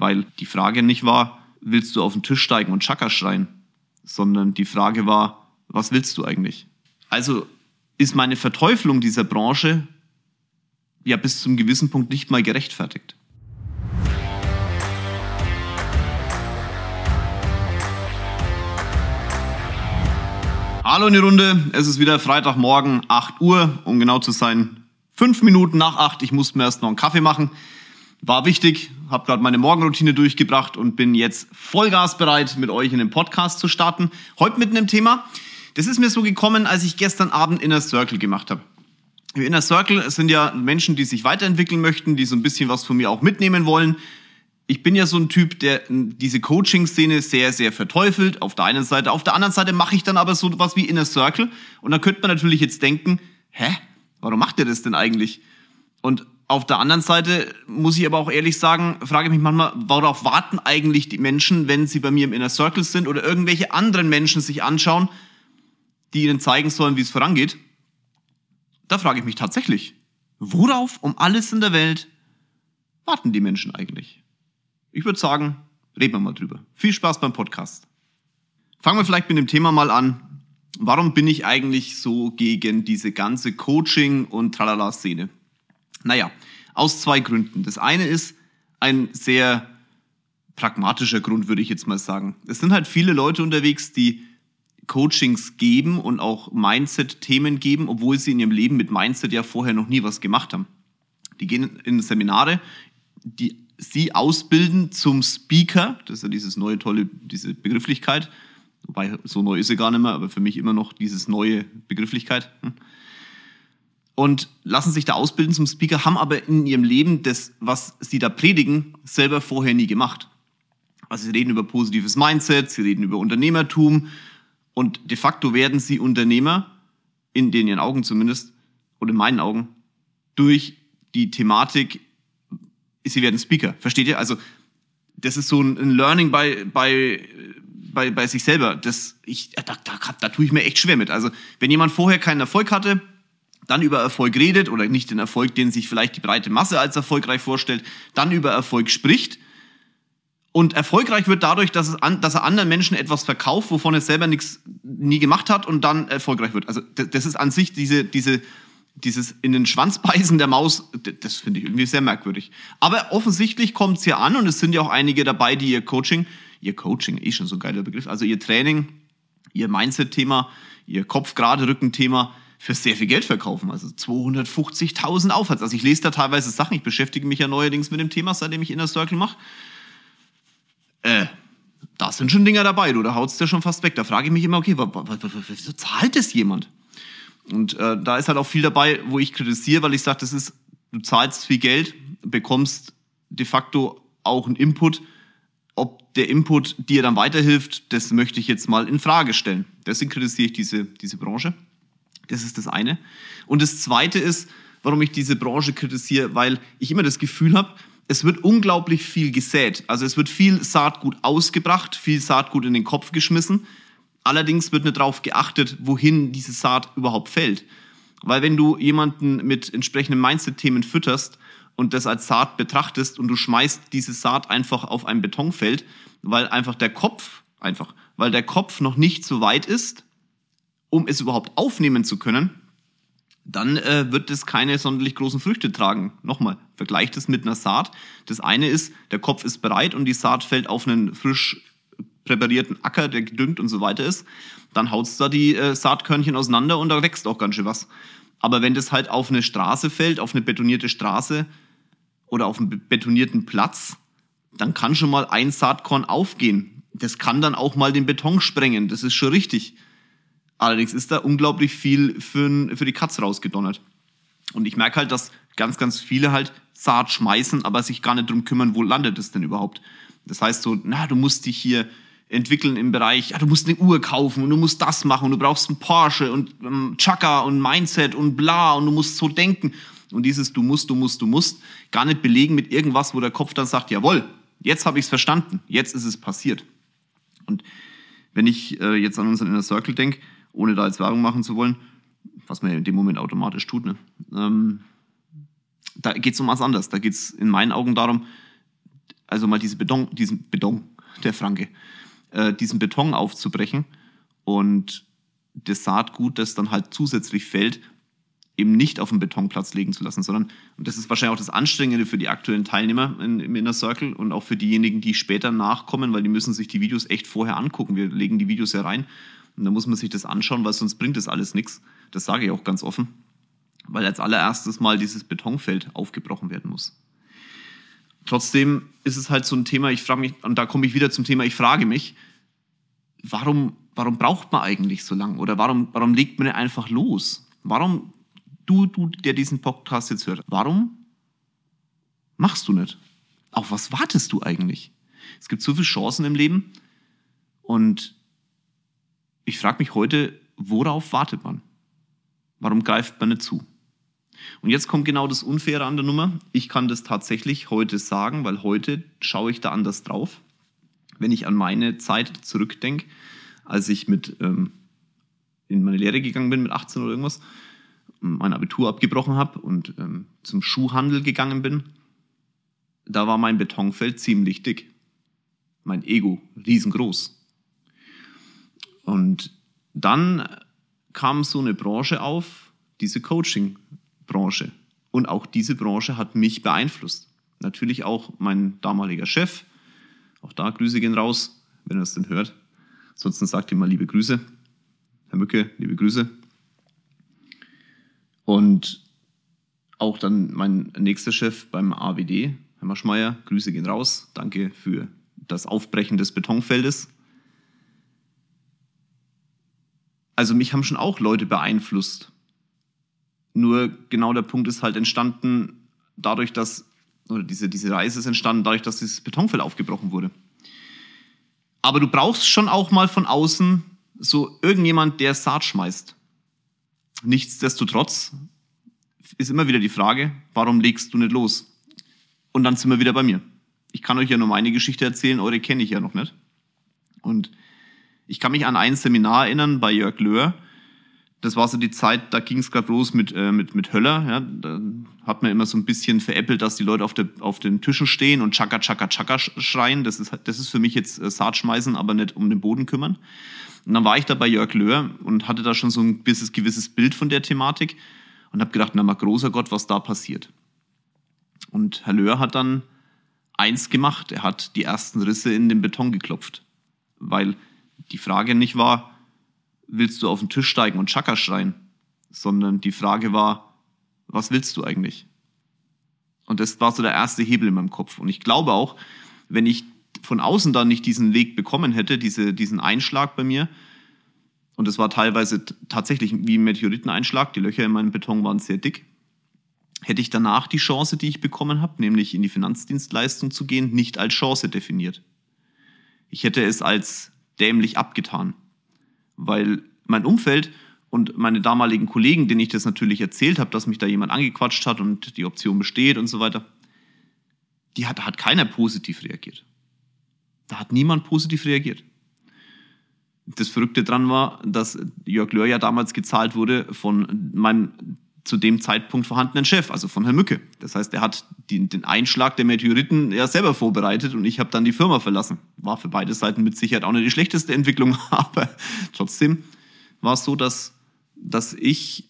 weil die Frage nicht war, willst du auf den Tisch steigen und Chaka schreien, sondern die Frage war, was willst du eigentlich? Also ist meine Verteufelung dieser Branche ja bis zum gewissen Punkt nicht mal gerechtfertigt. Hallo in die Runde, es ist wieder Freitagmorgen, 8 Uhr, um genau zu sein, fünf Minuten nach 8. Ich musste mir erst noch einen Kaffee machen. War wichtig, habe gerade meine Morgenroutine durchgebracht und bin jetzt vollgasbereit, mit euch in den Podcast zu starten. Heute mit einem Thema, das ist mir so gekommen, als ich gestern Abend Inner Circle gemacht habe. Inner Circle sind ja Menschen, die sich weiterentwickeln möchten, die so ein bisschen was von mir auch mitnehmen wollen. Ich bin ja so ein Typ, der diese Coaching-Szene sehr, sehr verteufelt, auf der einen Seite. Auf der anderen Seite mache ich dann aber so was wie Inner Circle. Und da könnte man natürlich jetzt denken, hä, warum macht ihr das denn eigentlich? Und auf der anderen Seite muss ich aber auch ehrlich sagen, frage ich mich manchmal, worauf warten eigentlich die Menschen, wenn sie bei mir im Inner Circle sind oder irgendwelche anderen Menschen sich anschauen, die ihnen zeigen sollen, wie es vorangeht? Da frage ich mich tatsächlich, worauf um alles in der Welt warten die Menschen eigentlich? Ich würde sagen, reden wir mal drüber. Viel Spaß beim Podcast. Fangen wir vielleicht mit dem Thema mal an. Warum bin ich eigentlich so gegen diese ganze Coaching- und Tralala-Szene? Naja, aus zwei Gründen. Das eine ist ein sehr pragmatischer Grund, würde ich jetzt mal sagen. Es sind halt viele Leute unterwegs, die Coachings geben und auch Mindset-Themen geben, obwohl sie in ihrem Leben mit Mindset ja vorher noch nie was gemacht haben. Die gehen in Seminare, die sie ausbilden zum Speaker, das ist ja dieses neue tolle, diese Begrifflichkeit, wobei so neu ist sie gar nicht mehr, aber für mich immer noch dieses neue Begrifflichkeit. Und lassen sich da ausbilden zum Speaker, haben aber in ihrem Leben das, was sie da predigen, selber vorher nie gemacht. Also sie reden über positives Mindset, sie reden über Unternehmertum und de facto werden sie Unternehmer, in den ihren Augen zumindest, oder in meinen Augen, durch die Thematik, sie werden Speaker. Versteht ihr? Also das ist so ein Learning bei, bei, bei, bei sich selber. Das, ich, da, da, da tue ich mir echt schwer mit. Also wenn jemand vorher keinen Erfolg hatte, dann über Erfolg redet oder nicht den Erfolg, den sich vielleicht die breite Masse als erfolgreich vorstellt, dann über Erfolg spricht. Und erfolgreich wird dadurch, dass, an, dass er anderen Menschen etwas verkauft, wovon er selber nichts nie gemacht hat und dann erfolgreich wird. Also das ist an sich diese, diese, dieses in den Schwanz beißen der Maus, das finde ich irgendwie sehr merkwürdig. Aber offensichtlich kommt es hier an und es sind ja auch einige dabei, die ihr Coaching, ihr Coaching, eh schon so ein geiler Begriff, also ihr Training, ihr Mindset-Thema, ihr Kopf-Gerade-Rücken-Thema, für sehr viel Geld verkaufen. Also 250.000 Aufwärts. Also ich lese da teilweise Sachen. Ich beschäftige mich ja neuerdings mit dem Thema, seitdem ich Inner Circle mache. Äh, da sind schon Dinger dabei, du, da haut's dir schon fast weg. Da frage ich mich immer, okay, wieso zahlt das jemand? Und äh, da ist halt auch viel dabei, wo ich kritisiere, weil ich sage, das ist, du zahlst viel Geld, bekommst de facto auch einen Input. Ob der Input dir dann weiterhilft, das möchte ich jetzt mal in Frage stellen. Deswegen kritisiere ich diese, diese Branche. Das ist das eine. Und das zweite ist, warum ich diese Branche kritisiere, weil ich immer das Gefühl habe, es wird unglaublich viel gesät. Also es wird viel Saatgut ausgebracht, viel Saatgut in den Kopf geschmissen. Allerdings wird nicht darauf geachtet, wohin diese Saat überhaupt fällt. Weil wenn du jemanden mit entsprechenden Mindset-Themen fütterst und das als Saat betrachtest und du schmeißt diese Saat einfach auf ein Betonfeld, weil einfach der Kopf, einfach, weil der Kopf noch nicht so weit ist, um es überhaupt aufnehmen zu können, dann äh, wird es keine sonderlich großen Früchte tragen. Nochmal, vergleicht es mit einer Saat. Das eine ist, der Kopf ist bereit und die Saat fällt auf einen frisch präparierten Acker, der gedüngt und so weiter ist. Dann haut's da die äh, Saatkörnchen auseinander und da wächst auch ganz schön was. Aber wenn das halt auf eine Straße fällt, auf eine betonierte Straße oder auf einen betonierten Platz, dann kann schon mal ein Saatkorn aufgehen. Das kann dann auch mal den Beton sprengen. Das ist schon richtig. Allerdings ist da unglaublich viel für, für die Katze rausgedonnert. Und ich merke halt, dass ganz, ganz viele halt Saat schmeißen, aber sich gar nicht drum kümmern, wo landet es denn überhaupt. Das heißt so, na, du musst dich hier entwickeln im Bereich, ja, du musst eine Uhr kaufen und du musst das machen und du brauchst einen Porsche und ähm, Chaka und Mindset und bla und du musst so denken. Und dieses du musst, du musst, du musst gar nicht belegen mit irgendwas, wo der Kopf dann sagt, jawohl, jetzt habe ich es verstanden, jetzt ist es passiert. Und wenn ich äh, jetzt an unseren Inner Circle denke, ohne da jetzt Werbung machen zu wollen, was man ja in dem Moment automatisch tut. Ne? Ähm, da geht es um was anderes. Da geht es in meinen Augen darum, also mal diese Beton, diesen Beton, der Franke, äh, diesen Beton aufzubrechen und das Saatgut, das dann halt zusätzlich fällt, eben nicht auf den Betonplatz legen zu lassen, sondern, und das ist wahrscheinlich auch das Anstrengende für die aktuellen Teilnehmer in, im Inner Circle und auch für diejenigen, die später nachkommen, weil die müssen sich die Videos echt vorher angucken. Wir legen die Videos ja rein und da muss man sich das anschauen, weil sonst bringt das alles nichts. Das sage ich auch ganz offen, weil als allererstes mal dieses Betonfeld aufgebrochen werden muss. Trotzdem ist es halt so ein Thema, ich frage mich, und da komme ich wieder zum Thema, ich frage mich, warum, warum braucht man eigentlich so lange? Oder warum, warum legt man nicht einfach los? Warum du, du, der diesen Podcast jetzt hört, warum machst du nicht? Auf was wartest du eigentlich? Es gibt so viele Chancen im Leben und ich frage mich heute, worauf wartet man? Warum greift man nicht zu? Und jetzt kommt genau das Unfaire an der Nummer. Ich kann das tatsächlich heute sagen, weil heute schaue ich da anders drauf. Wenn ich an meine Zeit zurückdenke, als ich mit ähm, in meine Lehre gegangen bin mit 18 oder irgendwas, mein Abitur abgebrochen habe und ähm, zum Schuhhandel gegangen bin, da war mein Betonfeld ziemlich dick. Mein Ego riesengroß. Und dann kam so eine Branche auf, diese Coaching-Branche. Und auch diese Branche hat mich beeinflusst. Natürlich auch mein damaliger Chef. Auch da Grüße gehen raus, wenn er es denn hört. Ansonsten sagt ihm mal liebe Grüße. Herr Mücke, liebe Grüße. Und auch dann mein nächster Chef beim AWD, Herr Maschmeyer, Grüße gehen raus. Danke für das Aufbrechen des Betonfeldes. Also mich haben schon auch Leute beeinflusst. Nur genau der Punkt ist halt entstanden dadurch, dass, oder diese, diese Reise ist entstanden dadurch, dass dieses Betonfeld aufgebrochen wurde. Aber du brauchst schon auch mal von außen so irgendjemand, der Saat schmeißt. Nichtsdestotrotz ist immer wieder die Frage, warum legst du nicht los? Und dann sind wir wieder bei mir. Ich kann euch ja nur meine Geschichte erzählen, eure kenne ich ja noch nicht. Und ich kann mich an ein Seminar erinnern bei Jörg Löhr. Das war so die Zeit, da ging es gerade los mit, äh, mit, mit Höller. Ja. Da hat man immer so ein bisschen veräppelt, dass die Leute auf, der, auf den Tischen stehen und Chaka, Chaka, Chaka schreien. Das ist, das ist für mich jetzt äh, Saat schmeißen, aber nicht um den Boden kümmern. Und dann war ich da bei Jörg Löhr und hatte da schon so ein gewisses, gewisses Bild von der Thematik und habe gedacht, na mal großer Gott, was da passiert. Und Herr Löhr hat dann eins gemacht, er hat die ersten Risse in den Beton geklopft, weil die Frage nicht war, willst du auf den Tisch steigen und Chaka schreien, sondern die Frage war, was willst du eigentlich? Und das war so der erste Hebel in meinem Kopf. Und ich glaube auch, wenn ich von außen dann nicht diesen Weg bekommen hätte, diese, diesen Einschlag bei mir, und es war teilweise tatsächlich wie ein Meteoriteneinschlag, die Löcher in meinem Beton waren sehr dick, hätte ich danach die Chance, die ich bekommen habe, nämlich in die Finanzdienstleistung zu gehen, nicht als Chance definiert. Ich hätte es als dämlich abgetan, weil mein Umfeld und meine damaligen Kollegen, denen ich das natürlich erzählt habe, dass mich da jemand angequatscht hat und die Option besteht und so weiter, die hat, da hat keiner positiv reagiert. Da hat niemand positiv reagiert. Das Verrückte dran war, dass Jörg Löhr ja damals gezahlt wurde von meinem zu dem Zeitpunkt vorhandenen Chef, also von Herrn Mücke. Das heißt, er hat den, den Einschlag der Meteoriten ja selber vorbereitet und ich habe dann die Firma verlassen. War für beide Seiten mit Sicherheit auch nicht die schlechteste Entwicklung, aber trotzdem war es so, dass, dass ich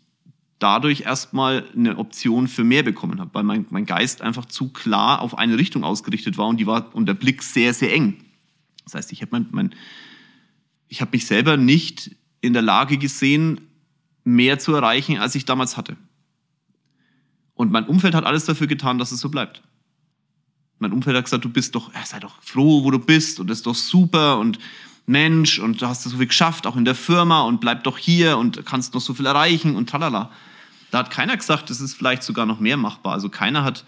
dadurch erstmal eine Option für mehr bekommen habe, weil mein, mein Geist einfach zu klar auf eine Richtung ausgerichtet war und die war und der Blick sehr, sehr eng. Das heißt, ich habe mein, mein, ich habe mich selber nicht in der Lage gesehen, mehr zu erreichen, als ich damals hatte. Und mein Umfeld hat alles dafür getan, dass es so bleibt. Mein Umfeld hat gesagt, du bist doch, sei doch froh, wo du bist und das ist doch super und Mensch und du hast so viel geschafft, auch in der Firma und bleib doch hier und kannst noch so viel erreichen und tralala. Da hat keiner gesagt, das ist vielleicht sogar noch mehr machbar. Also keiner hat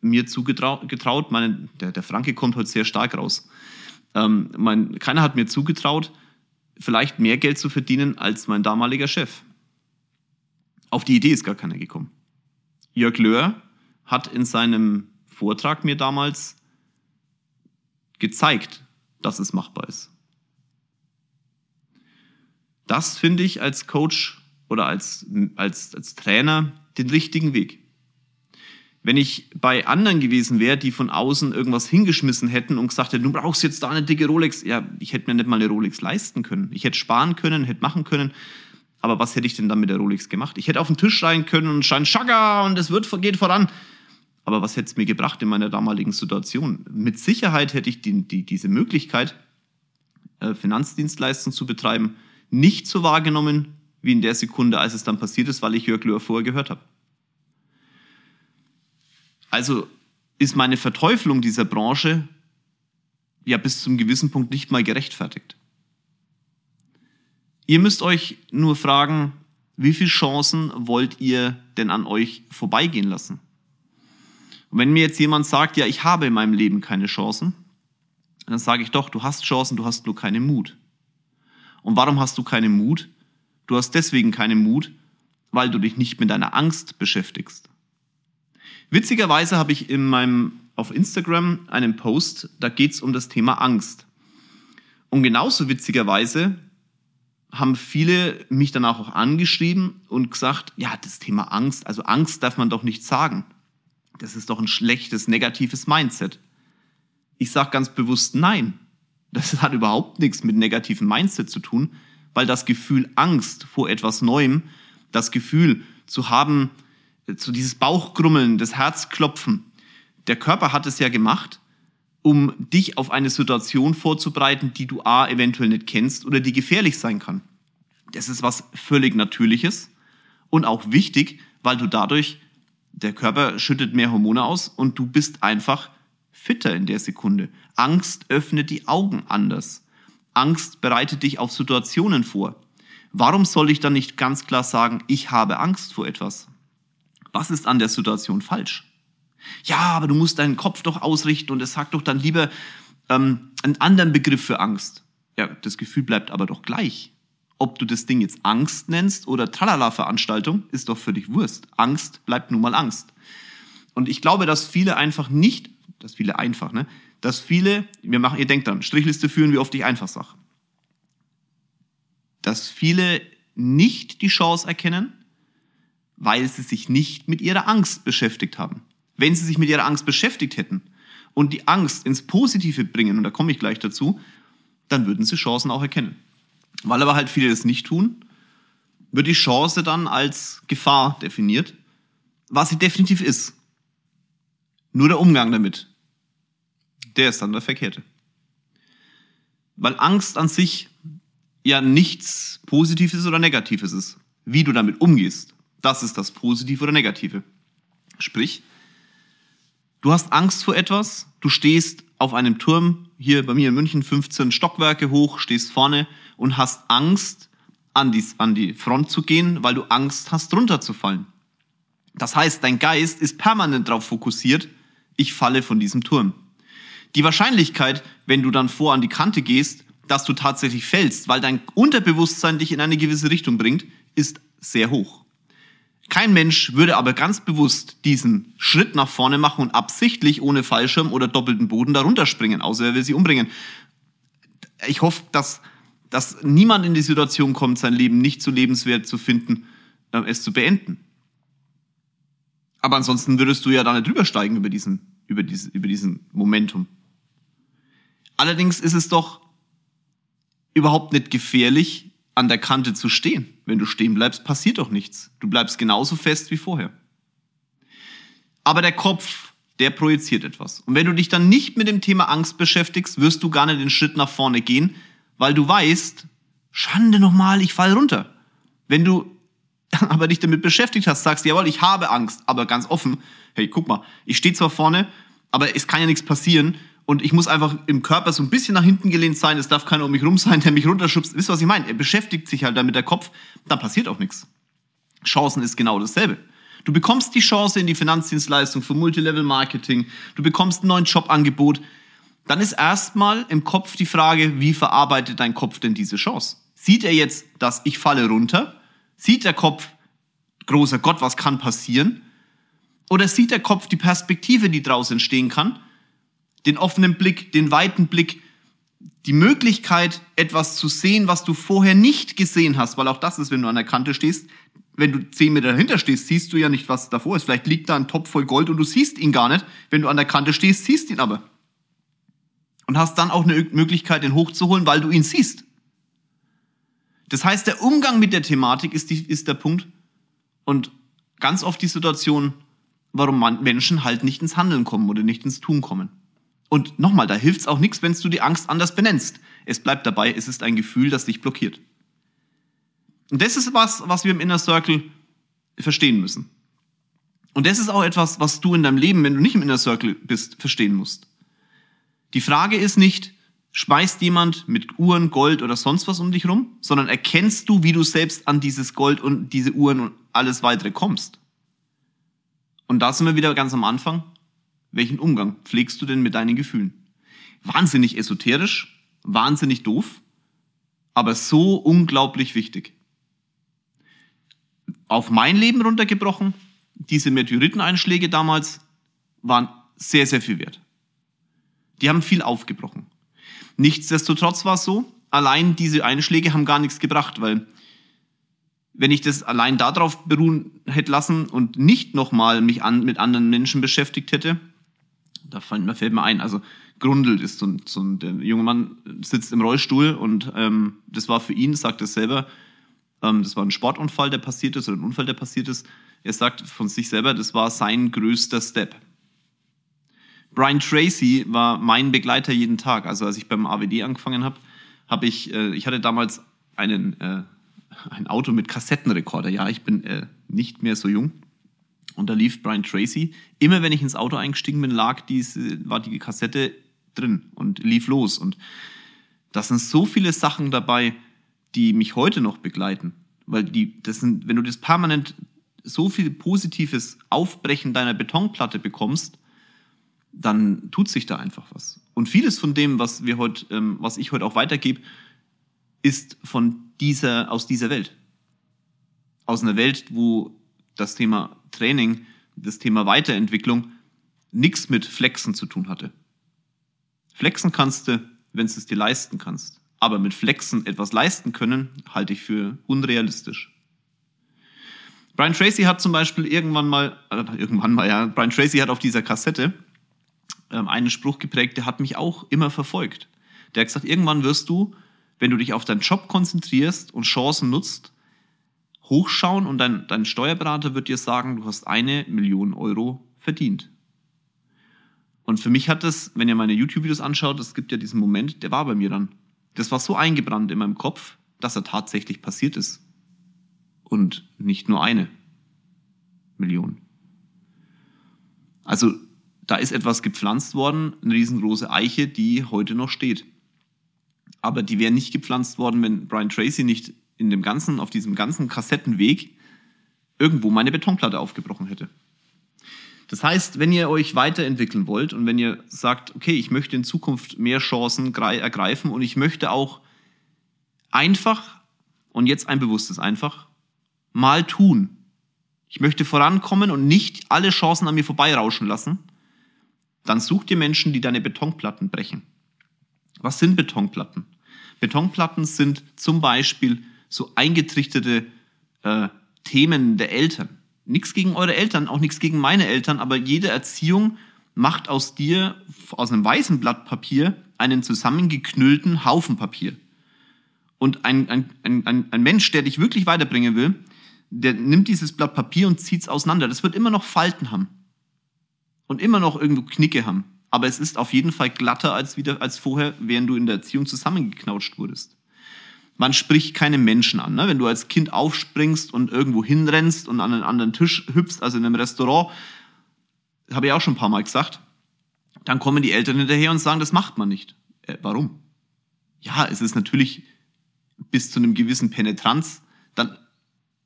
mir zugetraut, meine, der, der Franke kommt heute sehr stark raus. Ähm, mein, keiner hat mir zugetraut, vielleicht mehr Geld zu verdienen als mein damaliger Chef. Auf die Idee ist gar keiner gekommen. Jörg Löhr hat in seinem Vortrag mir damals gezeigt, dass es machbar ist. Das finde ich als Coach oder als, als, als Trainer den richtigen Weg. Wenn ich bei anderen gewesen wäre, die von außen irgendwas hingeschmissen hätten und gesagt hätten, du brauchst jetzt da eine dicke Rolex, ja, ich hätte mir nicht mal eine Rolex leisten können. Ich hätte sparen können, hätte machen können. Aber was hätte ich denn dann mit der Rolex gemacht? Ich hätte auf den Tisch schreien können und schreien, Schaga, und es wird, geht voran. Aber was hätte es mir gebracht in meiner damaligen Situation? Mit Sicherheit hätte ich die, die, diese Möglichkeit, äh, Finanzdienstleistungen zu betreiben, nicht so wahrgenommen wie in der Sekunde, als es dann passiert ist, weil ich Jörg Löhr vorher gehört habe. Also ist meine Verteufelung dieser Branche ja bis zum gewissen Punkt nicht mal gerechtfertigt. Ihr müsst euch nur fragen, wie viele Chancen wollt ihr denn an euch vorbeigehen lassen? Und wenn mir jetzt jemand sagt, ja, ich habe in meinem Leben keine Chancen, dann sage ich doch, du hast Chancen, du hast nur keinen Mut. Und warum hast du keinen Mut? Du hast deswegen keinen Mut, weil du dich nicht mit deiner Angst beschäftigst. Witzigerweise habe ich in meinem, auf Instagram einen Post, da geht es um das Thema Angst. Und genauso witzigerweise haben viele mich danach auch angeschrieben und gesagt, ja, das Thema Angst, also Angst darf man doch nicht sagen. Das ist doch ein schlechtes, negatives Mindset. Ich sage ganz bewusst nein. Das hat überhaupt nichts mit negativem Mindset zu tun, weil das Gefühl Angst vor etwas Neuem, das Gefühl zu haben, so dieses Bauchgrummeln, das Herzklopfen, der Körper hat es ja gemacht, um dich auf eine Situation vorzubereiten, die du A eventuell nicht kennst oder die gefährlich sein kann. Das ist was völlig Natürliches und auch wichtig, weil du dadurch, der Körper schüttet mehr Hormone aus und du bist einfach fitter in der Sekunde. Angst öffnet die Augen anders. Angst bereitet dich auf Situationen vor. Warum soll ich dann nicht ganz klar sagen, ich habe Angst vor etwas? Was ist an der Situation falsch? Ja, aber du musst deinen Kopf doch ausrichten und es sagt doch dann lieber ähm, einen anderen Begriff für Angst. Ja, das Gefühl bleibt aber doch gleich. Ob du das Ding jetzt Angst nennst oder Tralala-Veranstaltung, ist doch völlig Wurst. Angst bleibt nun mal Angst. Und ich glaube, dass viele einfach nicht, dass viele einfach, ne, dass viele, wir machen, ihr denkt dann, Strichliste führen, wie oft ich einfach sage. Dass viele nicht die Chance erkennen, weil sie sich nicht mit ihrer Angst beschäftigt haben. Wenn sie sich mit ihrer Angst beschäftigt hätten und die Angst ins Positive bringen, und da komme ich gleich dazu, dann würden sie Chancen auch erkennen. Weil aber halt viele das nicht tun, wird die Chance dann als Gefahr definiert, was sie definitiv ist. Nur der Umgang damit, der ist dann der verkehrte. Weil Angst an sich ja nichts Positives oder Negatives ist. Wie du damit umgehst, das ist das Positive oder Negative. Sprich, du hast Angst vor etwas, du stehst auf einem Turm, hier bei mir in München 15 Stockwerke hoch, stehst vorne und hast Angst, an die, an die Front zu gehen, weil du Angst hast, runterzufallen. Das heißt, dein Geist ist permanent darauf fokussiert, ich falle von diesem Turm. Die Wahrscheinlichkeit, wenn du dann vor an die Kante gehst, dass du tatsächlich fällst, weil dein Unterbewusstsein dich in eine gewisse Richtung bringt, ist sehr hoch. Kein Mensch würde aber ganz bewusst diesen Schritt nach vorne machen und absichtlich ohne Fallschirm oder doppelten Boden darunter springen, außer er will sie umbringen. Ich hoffe, dass, dass niemand in die Situation kommt, sein Leben nicht so lebenswert zu finden, äh, es zu beenden. Aber ansonsten würdest du ja da nicht drüber steigen über diesen, über diesen, über diesen Momentum. Allerdings ist es doch überhaupt nicht gefährlich, an der Kante zu stehen. Wenn du stehen bleibst, passiert doch nichts. Du bleibst genauso fest wie vorher. Aber der Kopf, der projiziert etwas. Und wenn du dich dann nicht mit dem Thema Angst beschäftigst, wirst du gar nicht den Schritt nach vorne gehen, weil du weißt, Schande nochmal, ich fall runter. Wenn du aber dich damit beschäftigt hast, sagst, jawohl, ich habe Angst, aber ganz offen, hey, guck mal, ich stehe zwar vorne, aber es kann ja nichts passieren und ich muss einfach im Körper so ein bisschen nach hinten gelehnt sein, es darf keiner um mich rum sein, der mich runterschubst. Wisst ihr, was ich meine? Er beschäftigt sich halt damit der Kopf, dann passiert auch nichts. Chancen ist genau dasselbe. Du bekommst die Chance in die Finanzdienstleistung für Multilevel-Marketing, du bekommst einen neuen Jobangebot, dann ist erstmal im Kopf die Frage, wie verarbeitet dein Kopf denn diese Chance? Sieht er jetzt, dass ich falle runter? Sieht der Kopf, großer Gott, was kann passieren? Oder sieht der Kopf die Perspektive, die daraus entstehen kann? Den offenen Blick, den weiten Blick, die Möglichkeit, etwas zu sehen, was du vorher nicht gesehen hast, weil auch das ist, wenn du an der Kante stehst, wenn du zehn Meter dahinter stehst, siehst du ja nicht, was davor ist. Vielleicht liegt da ein Topf voll Gold und du siehst ihn gar nicht. Wenn du an der Kante stehst, siehst ihn aber. Und hast dann auch eine Möglichkeit, ihn hochzuholen, weil du ihn siehst. Das heißt, der Umgang mit der Thematik ist, die, ist der Punkt. Und ganz oft die Situation, warum Menschen halt nicht ins Handeln kommen oder nicht ins Tun kommen. Und nochmal, da hilft es auch nichts, wenn du die Angst anders benennst. Es bleibt dabei, es ist ein Gefühl, das dich blockiert. Und das ist was, was wir im Inner Circle verstehen müssen. Und das ist auch etwas, was du in deinem Leben, wenn du nicht im Inner Circle bist, verstehen musst. Die Frage ist nicht, schmeißt jemand mit Uhren, Gold oder sonst was um dich rum, sondern erkennst du, wie du selbst an dieses Gold und diese Uhren und alles weitere kommst. Und da sind wir wieder ganz am Anfang. Welchen Umgang pflegst du denn mit deinen Gefühlen? Wahnsinnig esoterisch, wahnsinnig doof, aber so unglaublich wichtig auf mein Leben runtergebrochen, diese Meteoriteneinschläge damals waren sehr, sehr viel wert. Die haben viel aufgebrochen. Nichtsdestotrotz war es so, allein diese Einschläge haben gar nichts gebracht, weil wenn ich das allein darauf beruhen hätte lassen und nicht nochmal mich an, mit anderen Menschen beschäftigt hätte, da fällt, da fällt mir ein, also Grundelt ist so ein, so ein der junge Mann sitzt im Rollstuhl und ähm, das war für ihn, sagt er selber, ähm, das war ein Sportunfall, der passiert ist, oder ein Unfall, der passiert ist. Er sagt von sich selber, das war sein größter Step. Brian Tracy war mein Begleiter jeden Tag. Also als ich beim AWD angefangen habe, habe ich, äh, ich hatte damals einen, äh, ein Auto mit Kassettenrekorder. Ja, ich bin äh, nicht mehr so jung. Und da lief Brian Tracy. Immer wenn ich ins Auto eingestiegen bin, lag diese, war die Kassette drin und lief los. Und da sind so viele Sachen dabei, die mich heute noch begleiten. Weil die, das sind, wenn du das permanent so viel positives Aufbrechen deiner Betonplatte bekommst, dann tut sich da einfach was. Und vieles von dem, was wir heute, ähm, was ich heute auch weitergebe, ist von dieser, aus dieser Welt. Aus einer Welt, wo das Thema Training, das Thema Weiterentwicklung nichts mit Flexen zu tun hatte. Flexen kannst du, wenn du es dir leisten kannst. Aber mit Flexen etwas leisten können, halte ich für unrealistisch. Brian Tracy hat zum Beispiel irgendwann mal, äh, irgendwann mal, ja, Brian Tracy hat auf dieser Kassette ähm, einen Spruch geprägt, der hat mich auch immer verfolgt. Der hat gesagt, irgendwann wirst du, wenn du dich auf deinen Job konzentrierst und Chancen nutzt, hochschauen und dein, dein Steuerberater wird dir sagen, du hast eine Million Euro verdient. Und für mich hat das, wenn ihr meine YouTube-Videos anschaut, es gibt ja diesen Moment, der war bei mir dann. Das war so eingebrannt in meinem Kopf, dass er tatsächlich passiert ist. Und nicht nur eine Million. Also da ist etwas gepflanzt worden, eine riesengroße Eiche, die heute noch steht. Aber die wäre nicht gepflanzt worden, wenn Brian Tracy nicht in dem ganzen, auf diesem ganzen Kassettenweg irgendwo meine Betonplatte aufgebrochen hätte. Das heißt, wenn ihr euch weiterentwickeln wollt und wenn ihr sagt, okay, ich möchte in Zukunft mehr Chancen ergreifen und ich möchte auch einfach, und jetzt ein bewusstes einfach, mal tun. Ich möchte vorankommen und nicht alle Chancen an mir vorbeirauschen lassen, dann such dir Menschen, die deine Betonplatten brechen. Was sind Betonplatten? Betonplatten sind zum Beispiel so eingetrichterte äh, Themen der Eltern nichts gegen eure Eltern, auch nichts gegen meine Eltern, aber jede Erziehung macht aus dir, aus einem weißen Blatt Papier, einen zusammengeknüllten Haufen Papier. Und ein, ein, ein, ein Mensch, der dich wirklich weiterbringen will, der nimmt dieses Blatt Papier und zieht es auseinander. Das wird immer noch Falten haben. Und immer noch irgendwo Knicke haben. Aber es ist auf jeden Fall glatter als, wieder, als vorher, während du in der Erziehung zusammengeknautscht wurdest man spricht keine Menschen an. Ne? Wenn du als Kind aufspringst und irgendwo hinrennst und an einen anderen Tisch hüpfst, also in einem Restaurant, habe ich auch schon ein paar Mal gesagt, dann kommen die Eltern hinterher und sagen, das macht man nicht. Äh, warum? Ja, es ist natürlich bis zu einem gewissen Penetranz dann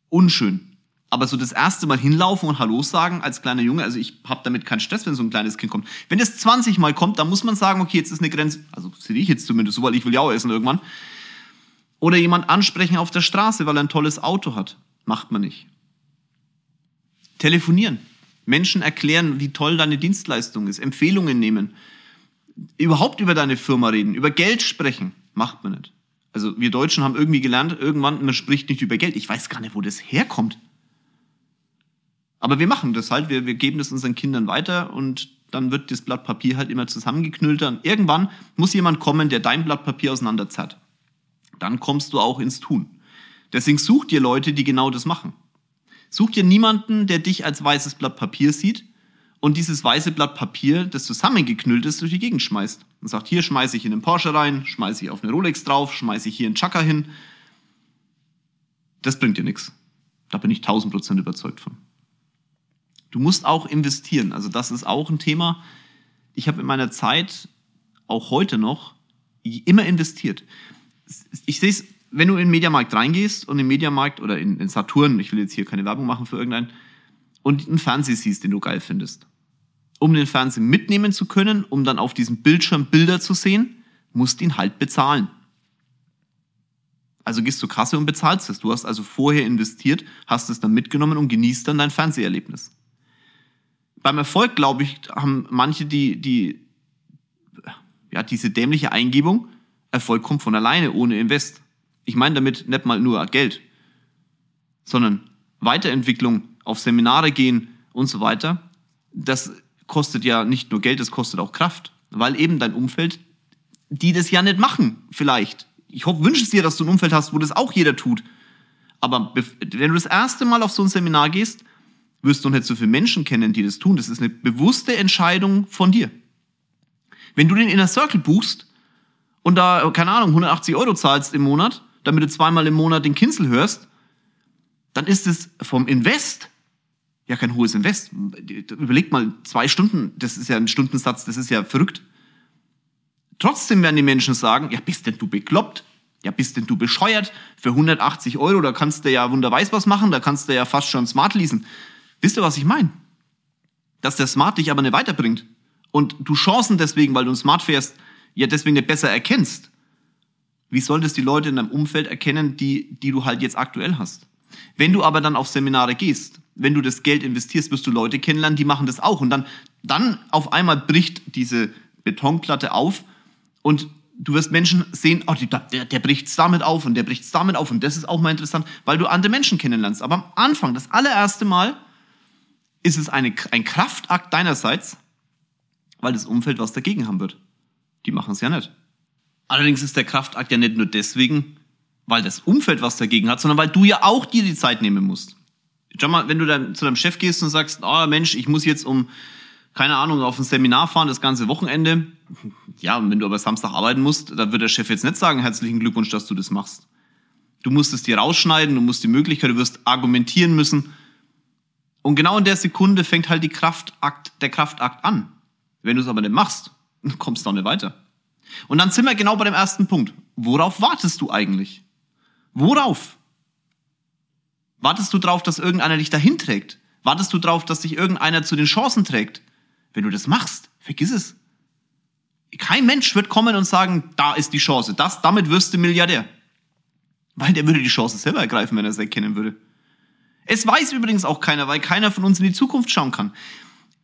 unschön. Aber so das erste Mal hinlaufen und Hallo sagen als kleiner Junge, also ich habe damit keinen Stress, wenn so ein kleines Kind kommt. Wenn es 20 Mal kommt, dann muss man sagen, okay, jetzt ist eine Grenze, also sehe ich jetzt zumindest so, weil ich will ja auch essen irgendwann. Oder jemand ansprechen auf der Straße, weil er ein tolles Auto hat. Macht man nicht. Telefonieren. Menschen erklären, wie toll deine Dienstleistung ist. Empfehlungen nehmen. Überhaupt über deine Firma reden. Über Geld sprechen. Macht man nicht. Also wir Deutschen haben irgendwie gelernt, irgendwann, man spricht nicht über Geld. Ich weiß gar nicht, wo das herkommt. Aber wir machen das halt, wir, wir geben das unseren Kindern weiter und dann wird das Blatt Papier halt immer zusammengeknüllter. Und irgendwann muss jemand kommen, der dein Blatt Papier auseinanderzerrt. Dann kommst du auch ins Tun. Deswegen such dir Leute, die genau das machen. Such dir niemanden, der dich als weißes Blatt Papier sieht und dieses weiße Blatt Papier, das zusammengeknüllt ist, durch die Gegend schmeißt. Und sagt, hier schmeiße ich in den Porsche rein, schmeiße ich auf eine Rolex drauf, schmeiße ich hier einen Chaka hin. Das bringt dir nichts. Da bin ich tausend Prozent überzeugt von. Du musst auch investieren. Also das ist auch ein Thema. Ich habe in meiner Zeit, auch heute noch, immer investiert. Ich sehe es, wenn du in den Mediamarkt reingehst und im Mediamarkt oder in, in Saturn, ich will jetzt hier keine Werbung machen für irgendeinen, und einen Fernseher siehst, den du geil findest. Um den Fernseher mitnehmen zu können, um dann auf diesem Bildschirm Bilder zu sehen, musst ihn halt bezahlen. Also gehst zur Kasse und bezahlst es. Du hast also vorher investiert, hast es dann mitgenommen und genießt dann dein Fernseherlebnis. Beim Erfolg, glaube ich, haben manche die, die, ja, diese dämliche Eingebung, Erfolg kommt von alleine, ohne Invest. Ich meine damit nicht mal nur Geld, sondern Weiterentwicklung, auf Seminare gehen und so weiter. Das kostet ja nicht nur Geld, das kostet auch Kraft, weil eben dein Umfeld, die das ja nicht machen, vielleicht ich hoffe, wünsche es dir, dass du ein Umfeld hast, wo das auch jeder tut. Aber wenn du das erste Mal auf so ein Seminar gehst, wirst du nicht so viele Menschen kennen, die das tun. Das ist eine bewusste Entscheidung von dir. Wenn du den Inner Circle buchst und da, keine Ahnung, 180 Euro zahlst im Monat, damit du zweimal im Monat den Kinzel hörst, dann ist es vom Invest ja kein hohes Invest. Überleg mal, zwei Stunden, das ist ja ein Stundensatz, das ist ja verrückt. Trotzdem werden die Menschen sagen, ja, bist denn du bekloppt? Ja, bist denn du bescheuert? Für 180 Euro, da kannst du ja wunderweiß was machen, da kannst du ja fast schon Smart leasen. Wisst ihr, was ich meine? Dass der Smart dich aber nicht weiterbringt. Und du Chancen deswegen, weil du ein Smart fährst, ja deswegen nicht besser erkennst. Wie soll das die Leute in deinem Umfeld erkennen, die, die du halt jetzt aktuell hast? Wenn du aber dann auf Seminare gehst, wenn du das Geld investierst, wirst du Leute kennenlernen, die machen das auch. Und dann, dann auf einmal bricht diese Betonplatte auf und du wirst Menschen sehen, oh, der, der bricht es damit auf und der bricht es damit auf und das ist auch mal interessant, weil du andere Menschen kennenlernst. Aber am Anfang, das allererste Mal, ist es eine, ein Kraftakt deinerseits, weil das Umfeld was dagegen haben wird. Die machen es ja nicht. Allerdings ist der Kraftakt ja nicht nur deswegen, weil das Umfeld was dagegen hat, sondern weil du ja auch dir die Zeit nehmen musst. Schau mal, wenn du dann zu deinem Chef gehst und sagst, oh Mensch, ich muss jetzt um keine Ahnung, auf ein Seminar fahren, das ganze Wochenende. Ja, und wenn du aber Samstag arbeiten musst, dann wird der Chef jetzt nicht sagen, herzlichen Glückwunsch, dass du das machst. Du musst es dir rausschneiden, du musst die Möglichkeit, du wirst argumentieren müssen. Und genau in der Sekunde fängt halt die Kraftakt, der Kraftakt an. Wenn du es aber nicht machst, kommst du auch nicht weiter. Und dann sind wir genau bei dem ersten Punkt. Worauf wartest du eigentlich? Worauf? Wartest du darauf, dass irgendeiner dich dahin trägt? Wartest du darauf, dass dich irgendeiner zu den Chancen trägt? Wenn du das machst, vergiss es. Kein Mensch wird kommen und sagen, da ist die Chance, das, damit wirst du Milliardär. Weil der würde die Chance selber ergreifen, wenn er es erkennen würde. Es weiß übrigens auch keiner, weil keiner von uns in die Zukunft schauen kann.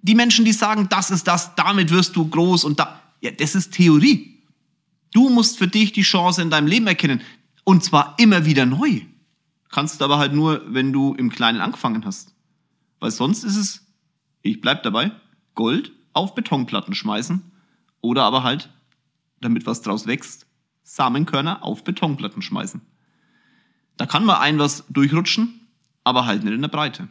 Die Menschen, die sagen, das ist das, damit wirst du groß und da, ja, das ist Theorie. Du musst für dich die Chance in deinem Leben erkennen. Und zwar immer wieder neu. Kannst du aber halt nur, wenn du im Kleinen angefangen hast. Weil sonst ist es, ich bleib dabei, Gold auf Betonplatten schmeißen oder aber halt, damit was draus wächst, Samenkörner auf Betonplatten schmeißen. Da kann mal ein was durchrutschen, aber halt nicht in der Breite.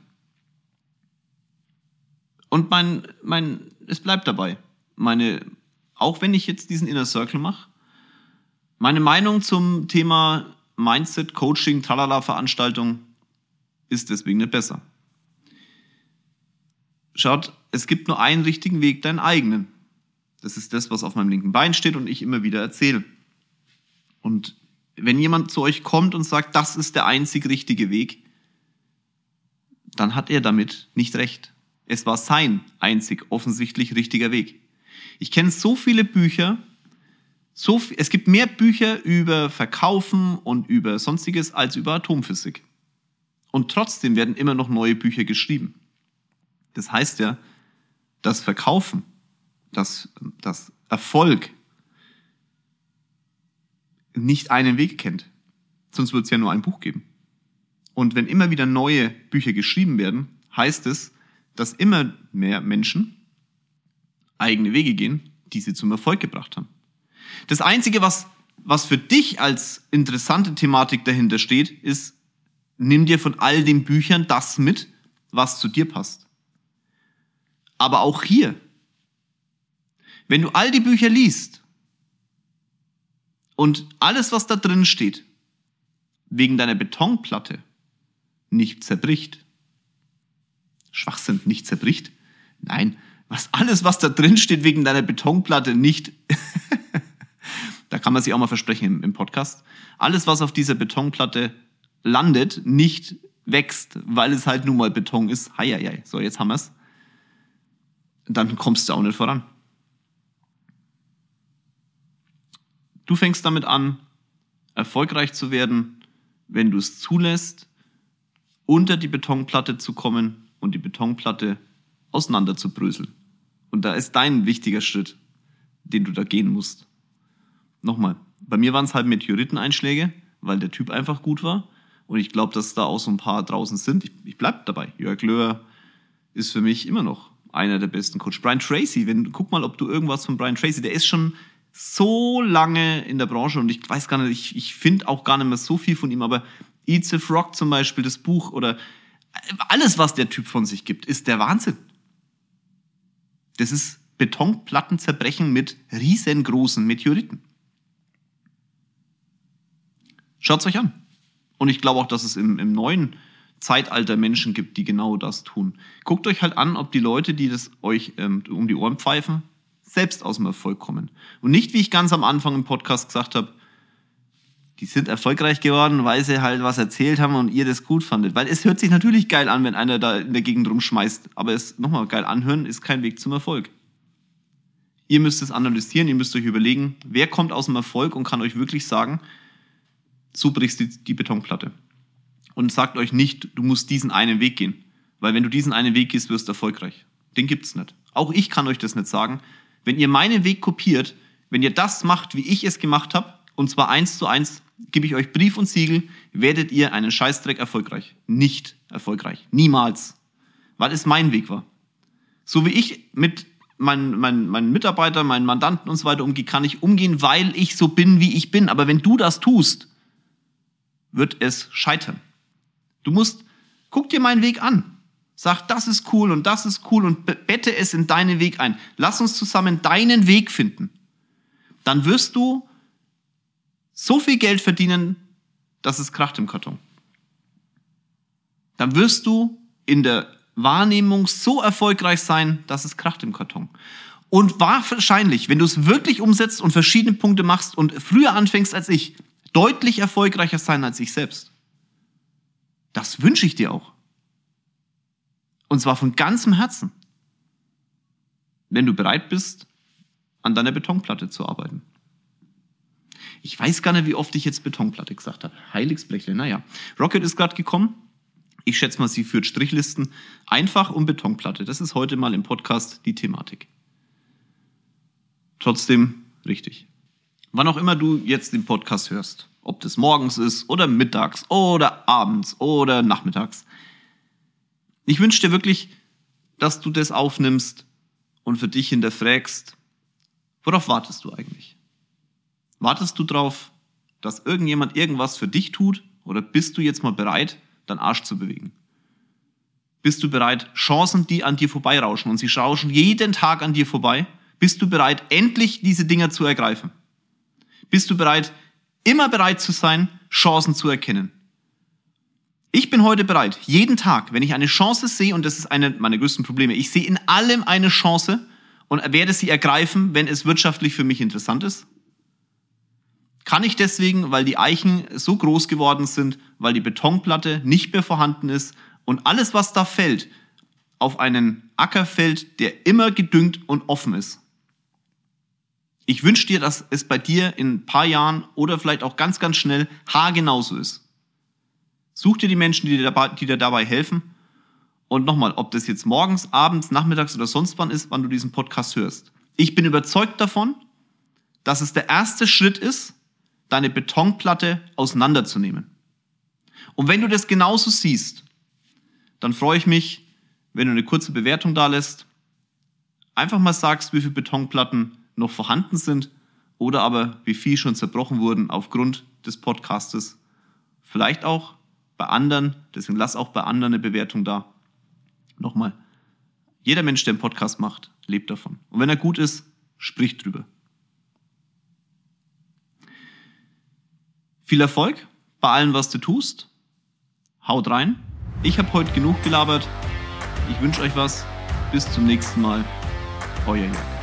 Und mein, mein, es bleibt dabei. Meine, auch wenn ich jetzt diesen Inner Circle mache, meine Meinung zum Thema Mindset, Coaching, Tralala Veranstaltung ist deswegen nicht besser. Schaut, es gibt nur einen richtigen Weg, deinen eigenen. Das ist das, was auf meinem linken Bein steht und ich immer wieder erzähle. Und wenn jemand zu euch kommt und sagt, das ist der einzig richtige Weg, dann hat er damit nicht recht. Es war sein einzig offensichtlich richtiger Weg. Ich kenne so viele Bücher, so, es gibt mehr Bücher über Verkaufen und über sonstiges als über Atomphysik. Und trotzdem werden immer noch neue Bücher geschrieben. Das heißt ja, das Verkaufen, das, das Erfolg nicht einen Weg kennt. Sonst wird es ja nur ein Buch geben. Und wenn immer wieder neue Bücher geschrieben werden, heißt es, dass immer mehr Menschen eigene Wege gehen, die sie zum Erfolg gebracht haben. Das Einzige, was, was für dich als interessante Thematik dahinter steht, ist, nimm dir von all den Büchern das mit, was zu dir passt. Aber auch hier, wenn du all die Bücher liest und alles, was da drin steht, wegen deiner Betonplatte nicht zerbricht, Schwachsinn nicht zerbricht, nein, was alles, was da drin steht, wegen deiner Betonplatte nicht, da kann man sich auch mal versprechen im, im Podcast, alles, was auf dieser Betonplatte landet, nicht wächst, weil es halt nun mal Beton ist. Heieiei, so jetzt haben wir's. Dann kommst du auch nicht voran. Du fängst damit an, erfolgreich zu werden, wenn du es zulässt, unter die Betonplatte zu kommen und die Betonplatte auseinander zu bröseln. Und da ist dein wichtiger Schritt, den du da gehen musst. Nochmal, bei mir waren es halt Meteoriteneinschläge, weil der Typ einfach gut war. Und ich glaube, dass da auch so ein paar draußen sind. Ich, ich bleib dabei. Jörg Löhr ist für mich immer noch einer der besten Coach. Brian Tracy, wenn, guck mal, ob du irgendwas von Brian Tracy, der ist schon so lange in der Branche und ich weiß gar nicht, ich, ich finde auch gar nicht mehr so viel von ihm, aber Eats Rock zum Beispiel, das Buch oder alles, was der Typ von sich gibt, ist der Wahnsinn. Das ist Betonplatten zerbrechen mit riesengroßen Meteoriten. Schaut's euch an. Und ich glaube auch, dass es im, im neuen Zeitalter Menschen gibt, die genau das tun. Guckt euch halt an, ob die Leute, die das euch ähm, um die Ohren pfeifen, selbst aus dem Erfolg kommen. Und nicht, wie ich ganz am Anfang im Podcast gesagt habe, die sind erfolgreich geworden, weil sie halt was erzählt haben und ihr das gut fandet. Weil es hört sich natürlich geil an, wenn einer da in der Gegend rumschmeißt. Aber es nochmal geil anhören ist kein Weg zum Erfolg. Ihr müsst es analysieren, ihr müsst euch überlegen, wer kommt aus dem Erfolg und kann euch wirklich sagen, so brichst du die Betonplatte. Und sagt euch nicht, du musst diesen einen Weg gehen. Weil wenn du diesen einen Weg gehst, wirst du erfolgreich. Den gibt's nicht. Auch ich kann euch das nicht sagen. Wenn ihr meinen Weg kopiert, wenn ihr das macht, wie ich es gemacht habe, und zwar eins zu eins, gebe ich euch Brief und Siegel, werdet ihr einen Scheißdreck erfolgreich. Nicht erfolgreich. Niemals. Weil es mein Weg war. So wie ich mit meinen, meinen, meinen Mitarbeitern, meinen Mandanten und so weiter umgehe, kann ich umgehen, weil ich so bin, wie ich bin. Aber wenn du das tust, wird es scheitern. Du musst, guck dir meinen Weg an. Sag, das ist cool und das ist cool und bette es in deinen Weg ein. Lass uns zusammen deinen Weg finden. Dann wirst du so viel Geld verdienen, dass es kracht im Karton. Dann wirst du in der Wahrnehmung so erfolgreich sein, dass es kracht im Karton. Und wahrscheinlich, wenn du es wirklich umsetzt und verschiedene Punkte machst und früher anfängst als ich, deutlich erfolgreicher sein als ich selbst. Das wünsche ich dir auch. Und zwar von ganzem Herzen. Wenn du bereit bist, an deiner Betonplatte zu arbeiten. Ich weiß gar nicht, wie oft ich jetzt Betonplatte gesagt habe. Heiligsblechle, naja. Rocket ist gerade gekommen. Ich schätze mal, sie führt Strichlisten. Einfach um Betonplatte. Das ist heute mal im Podcast die Thematik. Trotzdem richtig. Wann auch immer du jetzt den Podcast hörst, ob das morgens ist oder mittags oder abends oder nachmittags, ich wünsche dir wirklich, dass du das aufnimmst und für dich hinterfragst, worauf wartest du eigentlich? Wartest du darauf, dass irgendjemand irgendwas für dich tut oder bist du jetzt mal bereit, deinen Arsch zu bewegen? Bist du bereit, Chancen, die an dir vorbeirauschen und sie rauschen jeden Tag an dir vorbei, bist du bereit, endlich diese Dinger zu ergreifen? Bist du bereit, immer bereit zu sein, Chancen zu erkennen? Ich bin heute bereit, jeden Tag, wenn ich eine Chance sehe, und das ist eine meiner größten Probleme, ich sehe in allem eine Chance und werde sie ergreifen, wenn es wirtschaftlich für mich interessant ist. Kann ich deswegen, weil die Eichen so groß geworden sind, weil die Betonplatte nicht mehr vorhanden ist und alles, was da fällt, auf einen Acker fällt, der immer gedüngt und offen ist. Ich wünsche dir, dass es bei dir in ein paar Jahren oder vielleicht auch ganz, ganz schnell haargenauso ist. Such dir die Menschen, die dir, dabei, die dir dabei helfen. Und nochmal, ob das jetzt morgens, abends, nachmittags oder sonst wann ist, wann du diesen Podcast hörst. Ich bin überzeugt davon, dass es der erste Schritt ist, deine Betonplatte auseinanderzunehmen. Und wenn du das genauso siehst, dann freue ich mich, wenn du eine kurze Bewertung da lässt, einfach mal sagst, wie viele Betonplatten noch vorhanden sind oder aber wie viel schon zerbrochen wurden aufgrund des Podcastes. Vielleicht auch bei anderen, deswegen lass auch bei anderen eine Bewertung da. Nochmal, jeder Mensch, der einen Podcast macht, lebt davon. Und wenn er gut ist, spricht drüber. Viel Erfolg bei allem, was du tust. Haut rein. Ich habe heute genug gelabert. Ich wünsche euch was. Bis zum nächsten Mal. Euer Jörg.